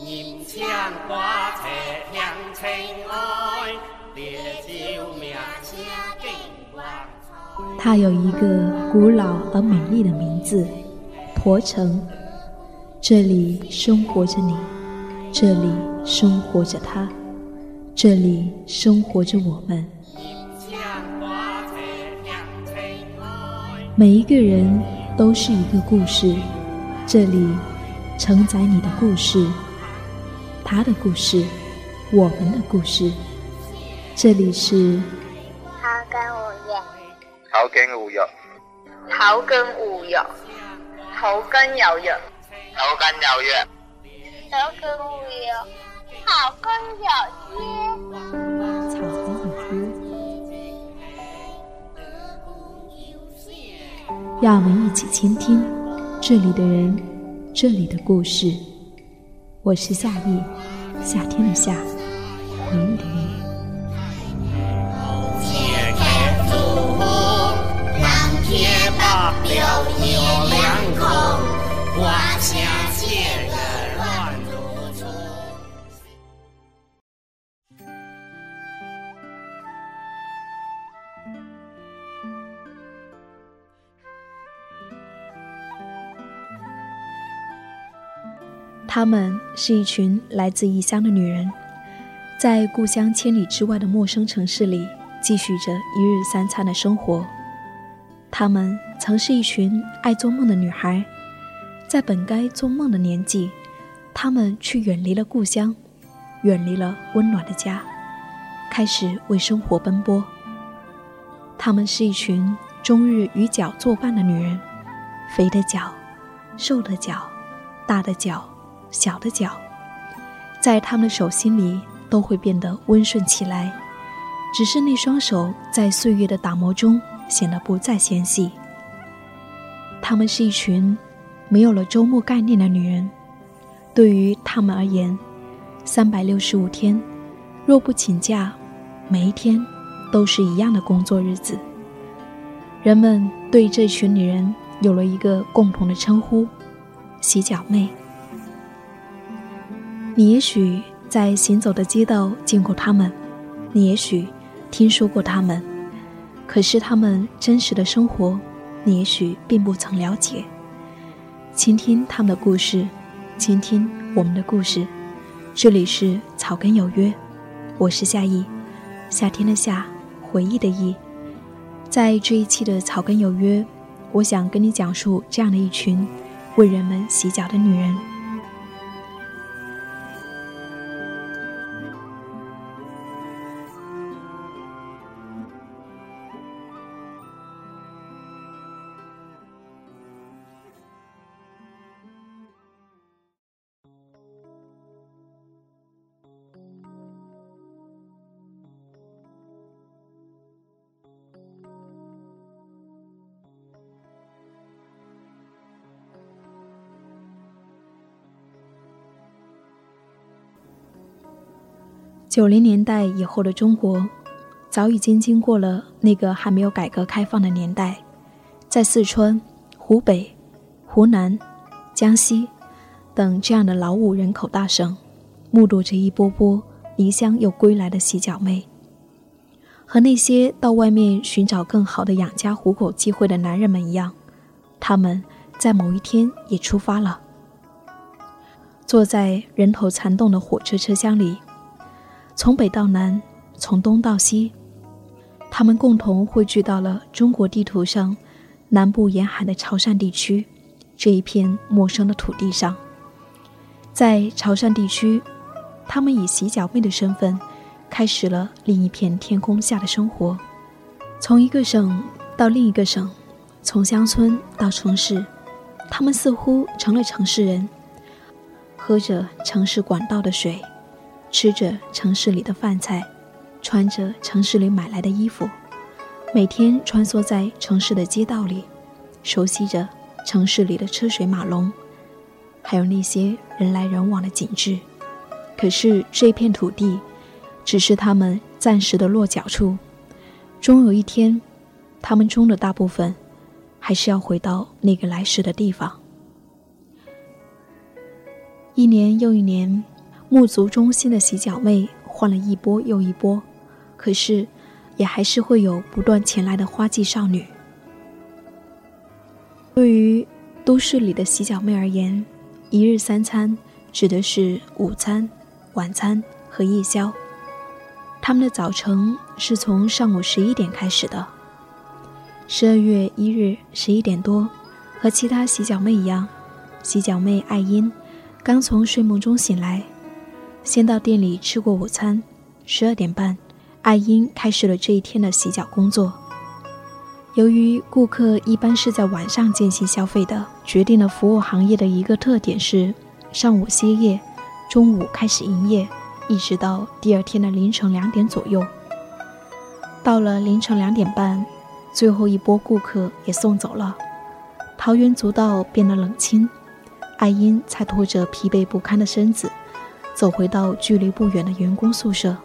银枪挂彩香尘埃，烈酒命且更光彩。它有一个古老而美丽的名字——鄱城。这里生活着你，这里生活着他，这里生活着我们。每一个人都是一个故事，这里承载你的故事，他的故事，我们的故事。这里是草根五月，草根五月，草根五月，草根有约，草根有约，草根五月，草根有约。草根有约。让我们一起倾听这里的人，这里的故事。我是夏意，夏天的夏，回忆的忆。切开祖红，蓝天白表有两口，花香她们是一群来自异乡的女人，在故乡千里之外的陌生城市里，继续着一日三餐的生活。她们曾是一群爱做梦的女孩，在本该做梦的年纪，她们却远离了故乡，远离了温暖的家，开始为生活奔波。她们是一群终日与脚作伴的女人，肥的脚，瘦的脚，大的脚。小的脚，在他们的手心里都会变得温顺起来，只是那双手在岁月的打磨中显得不再纤细。她们是一群没有了周末概念的女人，对于她们而言，三百六十五天，若不请假，每一天都是一样的工作日子。人们对这群女人有了一个共同的称呼：洗脚妹。你也许在行走的街道见过他们，你也许听说过他们，可是他们真实的生活，你也许并不曾了解。倾听他们的故事，倾听我们的故事。这里是草根有约，我是夏意，夏天的夏，回忆的忆。在这一期的草根有约，我想跟你讲述这样的一群为人们洗脚的女人。九零年代以后的中国，早已经经过了那个还没有改革开放的年代，在四川、湖北、湖南、江西等这样的劳务人口大省，目睹着一波波离乡又归来的洗脚妹，和那些到外面寻找更好的养家糊口机会的男人们一样，他们在某一天也出发了，坐在人头攒动的火车车厢里。从北到南，从东到西，他们共同汇聚到了中国地图上南部沿海的潮汕地区这一片陌生的土地上。在潮汕地区，他们以洗脚妹的身份，开始了另一片天空下的生活。从一个省到另一个省，从乡村到城市，他们似乎成了城市人，喝着城市管道的水。吃着城市里的饭菜，穿着城市里买来的衣服，每天穿梭在城市的街道里，熟悉着城市里的车水马龙，还有那些人来人往的景致。可是这片土地，只是他们暂时的落脚处，终有一天，他们中的大部分，还是要回到那个来时的地方。一年又一年，沐足中心的洗脚妹换了一波又一波，可是，也还是会有不断前来的花季少女。对于都市里的洗脚妹而言，一日三餐指的是午餐、晚餐和夜宵。他们的早晨是从上午十一点开始的。十二月一日十一点多，和其他洗脚妹一样，洗脚妹艾因。刚从睡梦中醒来，先到店里吃过午餐。十二点半，艾因开始了这一天的洗脚工作。由于顾客一般是在晚上进行消费的，决定了服务行业的一个特点是：上午歇业，中午开始营业，一直到第二天的凌晨两点左右。到了凌晨两点半，最后一波顾客也送走了，桃园足道变得冷清。艾因才拖着疲惫不堪的身子，走回到距离不远的员工宿舍。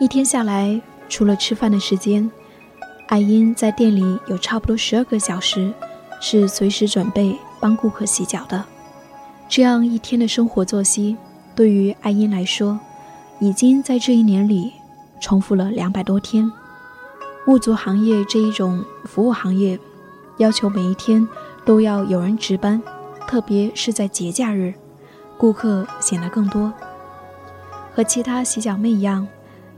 一天下来，除了吃饭的时间，艾因在店里有差不多十二个小时，是随时准备帮顾客洗脚的。这样一天的生活作息，对于艾因来说，已经在这一年里重复了两百多天。沐足行业这一种服务行业，要求每一天都要有人值班。特别是在节假日，顾客显得更多。和其他洗脚妹一样，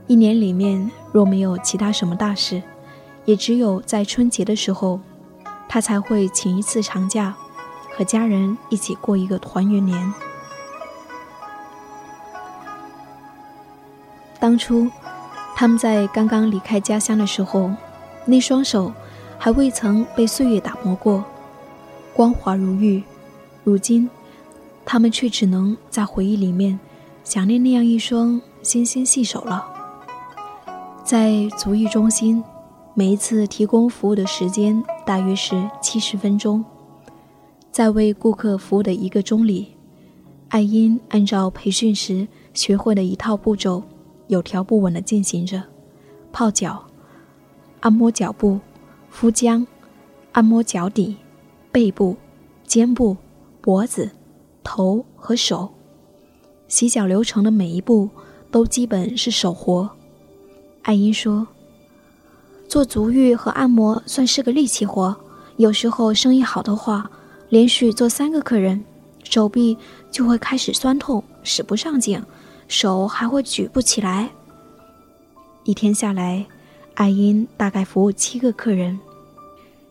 一年里面若没有其他什么大事，也只有在春节的时候，她才会请一次长假，和家人一起过一个团圆年。当初，他们在刚刚离开家乡的时候，那双手还未曾被岁月打磨过，光滑如玉。如今，他们却只能在回忆里面想念那样一双纤纤细手了。在足浴中心，每一次提供服务的时间大约是七十分钟。在为顾客服务的一个钟里，艾因按照培训时学会的一套步骤，有条不紊地进行着：泡脚、按摩脚部、敷浆、按摩脚底、背部、肩部。脖子、头和手，洗脚流程的每一步都基本是手活。艾因说：“做足浴和按摩算是个力气活，有时候生意好的话，连续做三个客人，手臂就会开始酸痛，使不上劲，手还会举不起来。一天下来，艾因大概服务七个客人。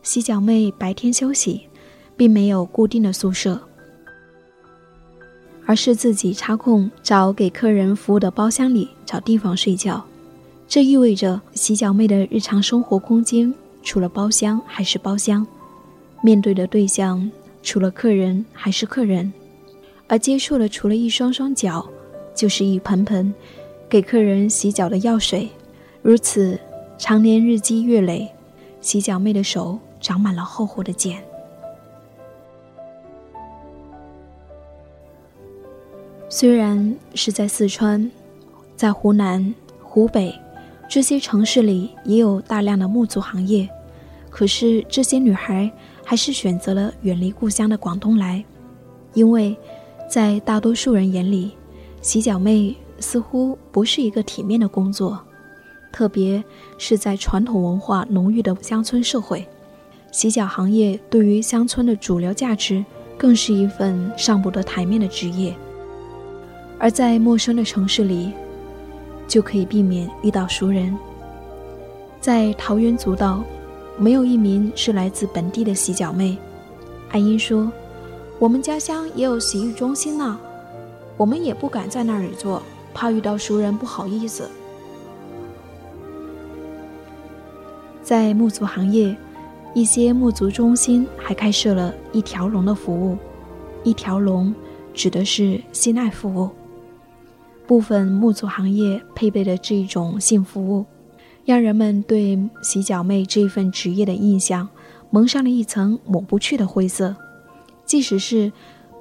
洗脚妹白天休息。”并没有固定的宿舍，而是自己插空找给客人服务的包厢里找地方睡觉。这意味着洗脚妹的日常生活空间除了包厢还是包厢，面对的对象除了客人还是客人，而接触的除了一双双脚，就是一盆盆给客人洗脚的药水。如此，常年日积月累，洗脚妹的手长满了厚厚的茧。虽然是在四川，在湖南、湖北这些城市里也有大量的沐足行业，可是这些女孩还是选择了远离故乡的广东来，因为，在大多数人眼里，洗脚妹似乎不是一个体面的工作，特别是在传统文化浓郁的乡村社会，洗脚行业对于乡村的主流价值更是一份上不得台面的职业。而在陌生的城市里，就可以避免遇到熟人。在桃源足道，没有一名是来自本地的洗脚妹。艾因说：“我们家乡也有洗浴中心呢，我们也不敢在那里做，怕遇到熟人不好意思。”在沐足行业，一些沐足中心还开设了一条龙的服务。一条龙指的是性爱服务。部分沐足行业配备的这一种性服务，让人们对洗脚妹这一份职业的印象蒙上了一层抹不去的灰色。即使是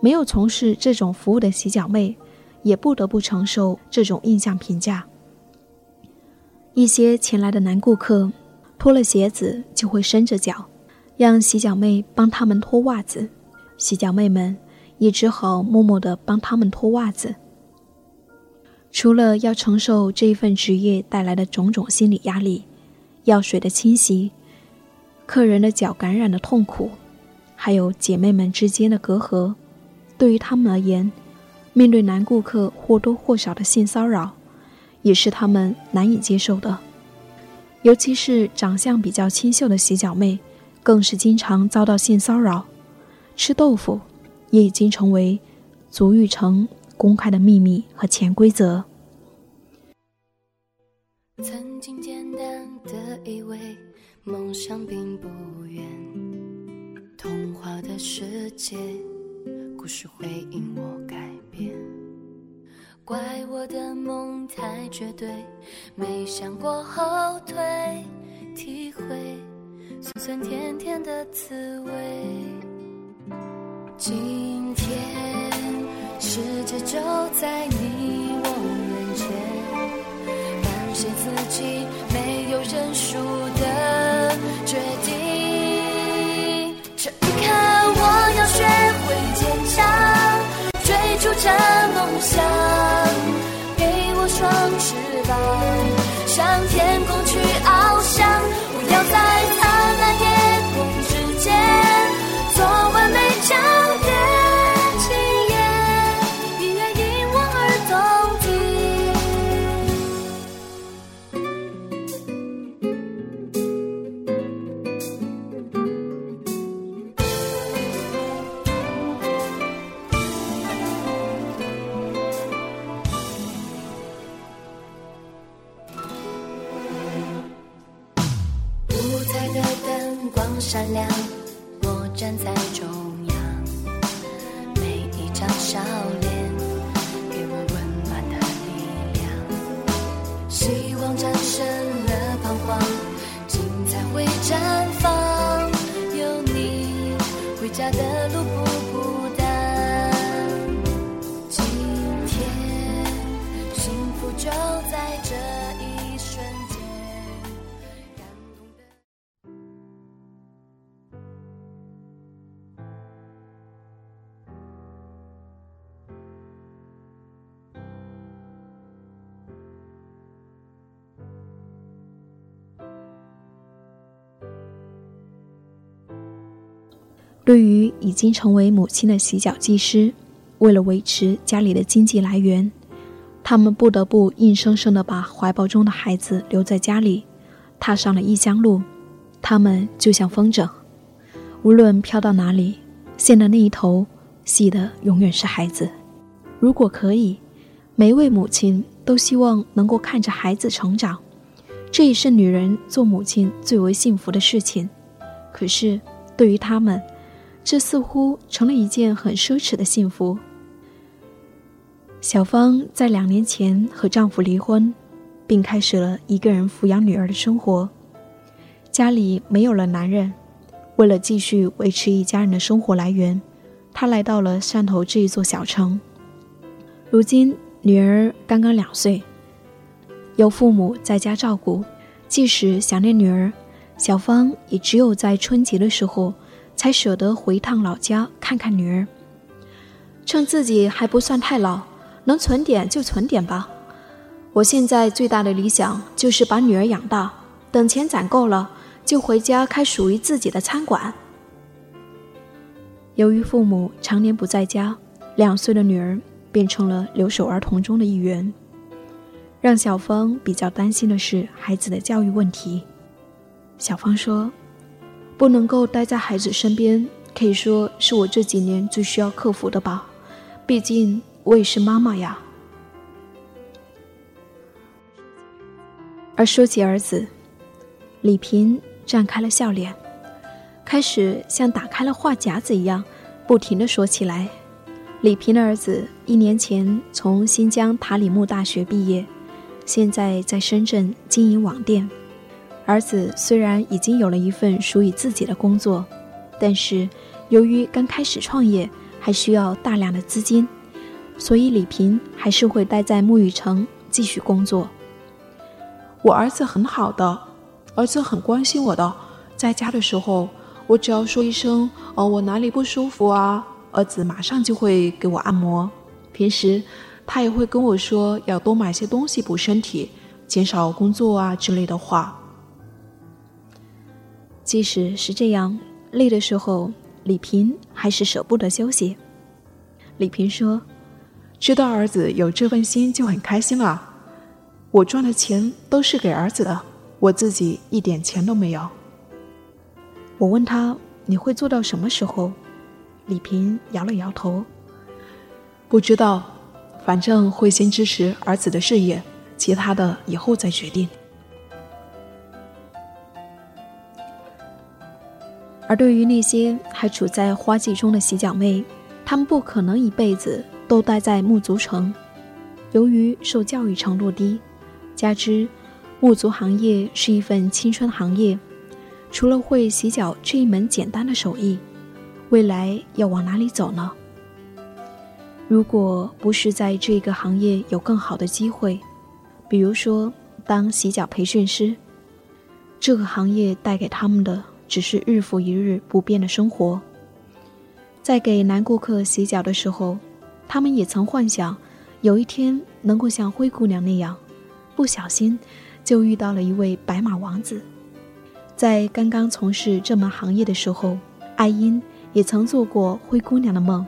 没有从事这种服务的洗脚妹，也不得不承受这种印象评价。一些前来的男顾客脱了鞋子就会伸着脚，让洗脚妹帮他们脱袜子。洗脚妹们也只好默默地帮他们脱袜子。除了要承受这一份职业带来的种种心理压力，药水的侵袭，客人的脚感染的痛苦，还有姐妹们之间的隔阂，对于他们而言，面对男顾客或多或少的性骚扰，也是他们难以接受的。尤其是长相比较清秀的洗脚妹，更是经常遭到性骚扰。吃豆腐，也已经成为足浴城。公开的秘密和潜规则。曾经简单的以为梦想并不远，童话的世界，故事会因我改变。怪我的梦太绝对，没想过后退，体会酸酸甜甜的滋味。今天。世界就在你我眼前，感谢自己没有认输的决定。这一刻，我要学会坚强，追逐着梦想，给我双翅膀，希望战胜了彷徨，精彩会绽放。有你，回家的路对于已经成为母亲的洗脚技师，为了维持家里的经济来源，他们不得不硬生生地把怀抱中的孩子留在家里，踏上了异乡路。他们就像风筝，无论飘到哪里，线的那一头系的永远是孩子。如果可以，每一位母亲都希望能够看着孩子成长，这也是女人做母亲最为幸福的事情。可是，对于他们，这似乎成了一件很奢侈的幸福。小芳在两年前和丈夫离婚，并开始了一个人抚养女儿的生活。家里没有了男人，为了继续维持一家人的生活来源，她来到了汕头这一座小城。如今女儿刚刚两岁，由父母在家照顾，即使想念女儿，小芳也只有在春节的时候。才舍得回趟老家看看女儿，趁自己还不算太老，能存点就存点吧。我现在最大的理想就是把女儿养大，等钱攒够了，就回家开属于自己的餐馆。由于父母常年不在家，两岁的女儿变成了留守儿童中的一员。让小芳比较担心的是孩子的教育问题。小芳说。不能够待在孩子身边，可以说是我这几年最需要克服的吧。毕竟我也是妈妈呀。而说起儿子，李平绽开了笑脸，开始像打开了话匣子一样，不停的说起来。李平的儿子一年前从新疆塔里木大学毕业，现在在深圳经营网店。儿子虽然已经有了一份属于自己的工作，但是由于刚开始创业，还需要大量的资金，所以李平还是会待在沐浴城继续工作。我儿子很好的，儿子很关心我的，在家的时候，我只要说一声“哦，我哪里不舒服啊”，儿子马上就会给我按摩。平时他也会跟我说要多买些东西补身体，减少工作啊之类的话。即使是这样，累的时候，李平还是舍不得休息。李平说：“知道儿子有这份心就很开心了。我赚的钱都是给儿子的，我自己一点钱都没有。”我问他：“你会做到什么时候？”李平摇了摇头：“不知道，反正会先支持儿子的事业，其他的以后再决定。”而对于那些还处在花季中的洗脚妹，她们不可能一辈子都待在沐足城。由于受教育程度低，加之沐足行业是一份青春行业，除了会洗脚这一门简单的手艺，未来要往哪里走呢？如果不是在这个行业有更好的机会，比如说当洗脚培训师，这个行业带给他们的。只是日复一日不变的生活。在给男顾客洗脚的时候，他们也曾幻想，有一天能够像灰姑娘那样，不小心就遇到了一位白马王子。在刚刚从事这门行业的时候，艾因也曾做过灰姑娘的梦。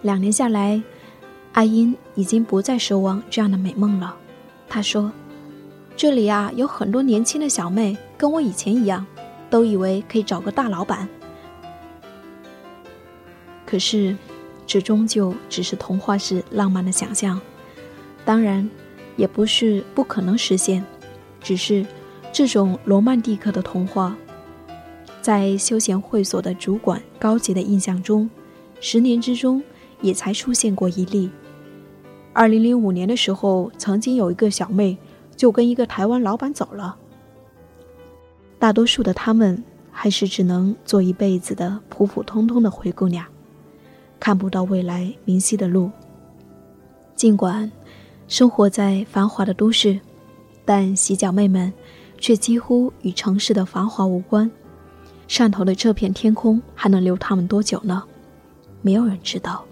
两年下来，艾因已经不再奢望这样的美梦了。他说：“这里啊，有很多年轻的小妹，跟我以前一样。”都以为可以找个大老板，可是，这终究只是童话式浪漫的想象。当然，也不是不可能实现，只是这种罗曼蒂克的童话，在休闲会所的主管高级的印象中，十年之中也才出现过一例。二零零五年的时候，曾经有一个小妹就跟一个台湾老板走了。大多数的他们还是只能做一辈子的普普通通的灰姑娘，看不到未来明晰的路。尽管生活在繁华的都市，但洗脚妹们却几乎与城市的繁华无关。汕头的这片天空还能留他们多久呢？没有人知道。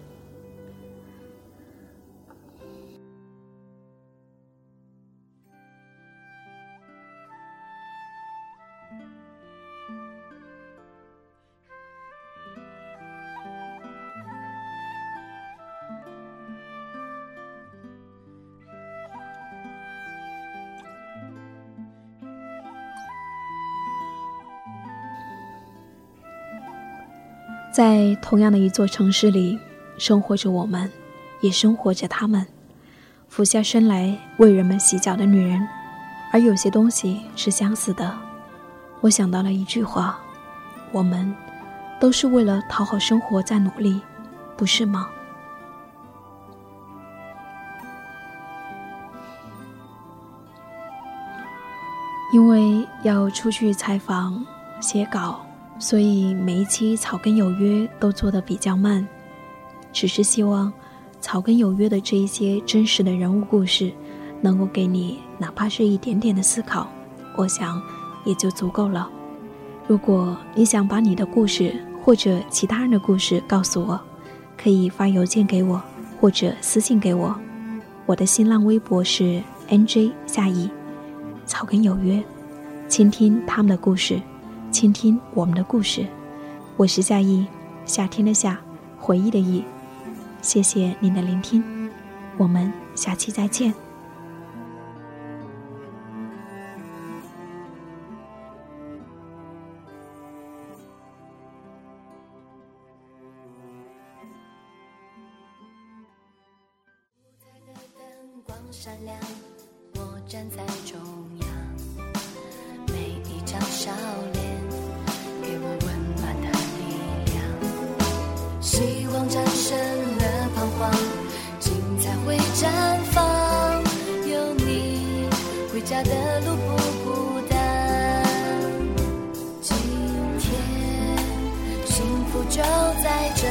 在同样的一座城市里，生活着我们，也生活着他们，俯下身来为人们洗脚的女人。而有些东西是相似的。我想到了一句话：我们都是为了讨好生活在努力，不是吗？因为要出去采访、写稿。所以每一期《草根有约》都做得比较慢，只是希望《草根有约》的这一些真实的人物故事，能够给你哪怕是一点点的思考，我想也就足够了。如果你想把你的故事或者其他人的故事告诉我，可以发邮件给我或者私信给我。我的新浪微博是 nj 夏意，《草根有约》，倾听他们的故事。倾听我们的故事，我是夏意，夏天的夏，回忆的忆。谢谢您的聆听，我们下期再见。家的路不孤单。今天，幸福就在这